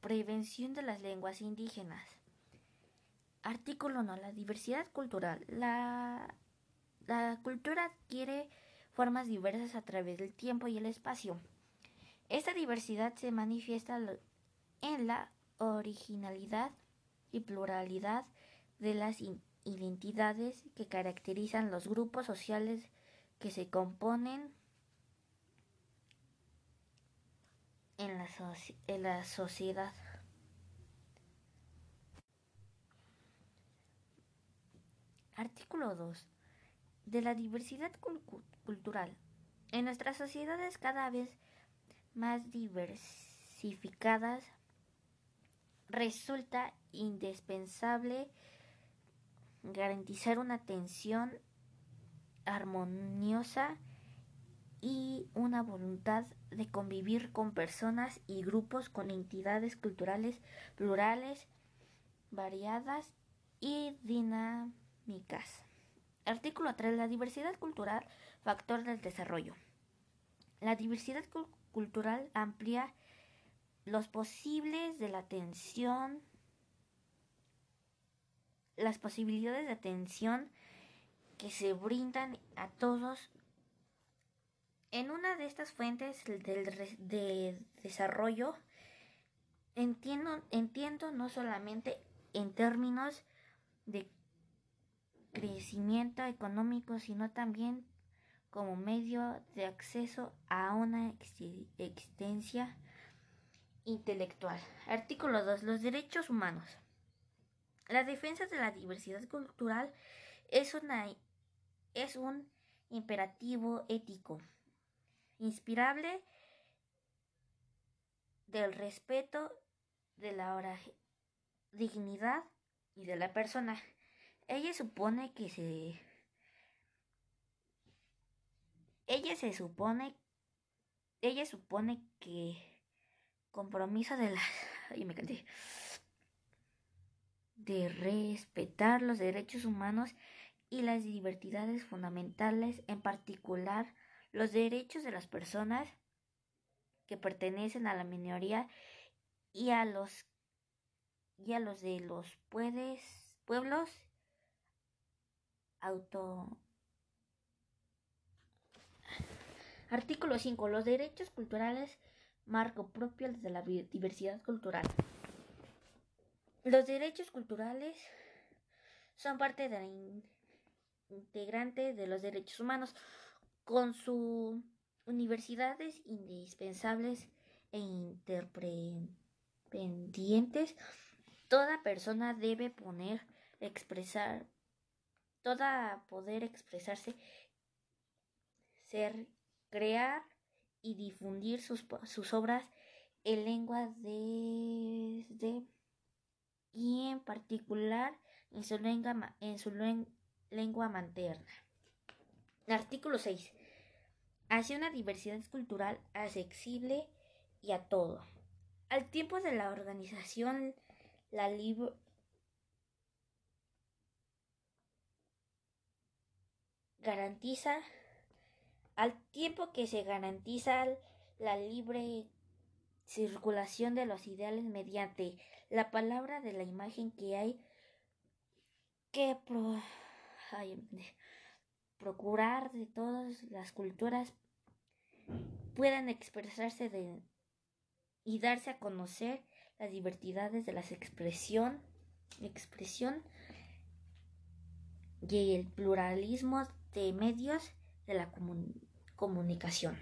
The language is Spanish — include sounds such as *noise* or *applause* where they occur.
prevención de las lenguas indígenas. Artículo 1. La diversidad cultural. La, la cultura adquiere formas diversas a través del tiempo y el espacio. Esta diversidad se manifiesta en la originalidad y pluralidad de las identidades que caracterizan los grupos sociales que se componen en la, en la sociedad. Artículo 2. De la diversidad cultural. En nuestras sociedades cada vez más diversificadas resulta indispensable garantizar una atención armoniosa una voluntad de convivir con personas y grupos con entidades culturales plurales, variadas y dinámicas. Artículo 3. La diversidad cultural, factor del desarrollo. La diversidad cultural amplía los posibles de la atención, las posibilidades de atención que se brindan a todos en una de estas fuentes del de desarrollo entiendo, entiendo no solamente en términos de crecimiento económico, sino también como medio de acceso a una existencia intelectual. Artículo 2. Los derechos humanos. La defensa de la diversidad cultural es, una, es un imperativo ético inspirable del respeto de la dignidad y de la persona. Ella supone que se ella se supone ella supone que compromiso de la *laughs* y me canté de respetar los derechos humanos y las libertades fundamentales, en particular los derechos de las personas que pertenecen a la minoría y a los y a los de los pueblos auto Artículo 5. Los derechos culturales marco propio de la diversidad cultural. Los derechos culturales son parte de la integrante de los derechos humanos con sus universidades indispensables e interpendientes, toda persona debe poner, expresar, toda poder expresarse, ser, crear y difundir sus, sus obras en lengua de, de, y en particular en su lengua, en su lengua materna. Artículo 6. Hacia una diversidad cultural accesible y a todo. Al tiempo de la organización, la libre garantiza al tiempo que se garantiza la libre circulación de los ideales mediante la palabra de la imagen que hay que pro procurar de todas las culturas puedan expresarse y darse a conocer las diversidades de la expresión y el pluralismo de medios de la comunicación.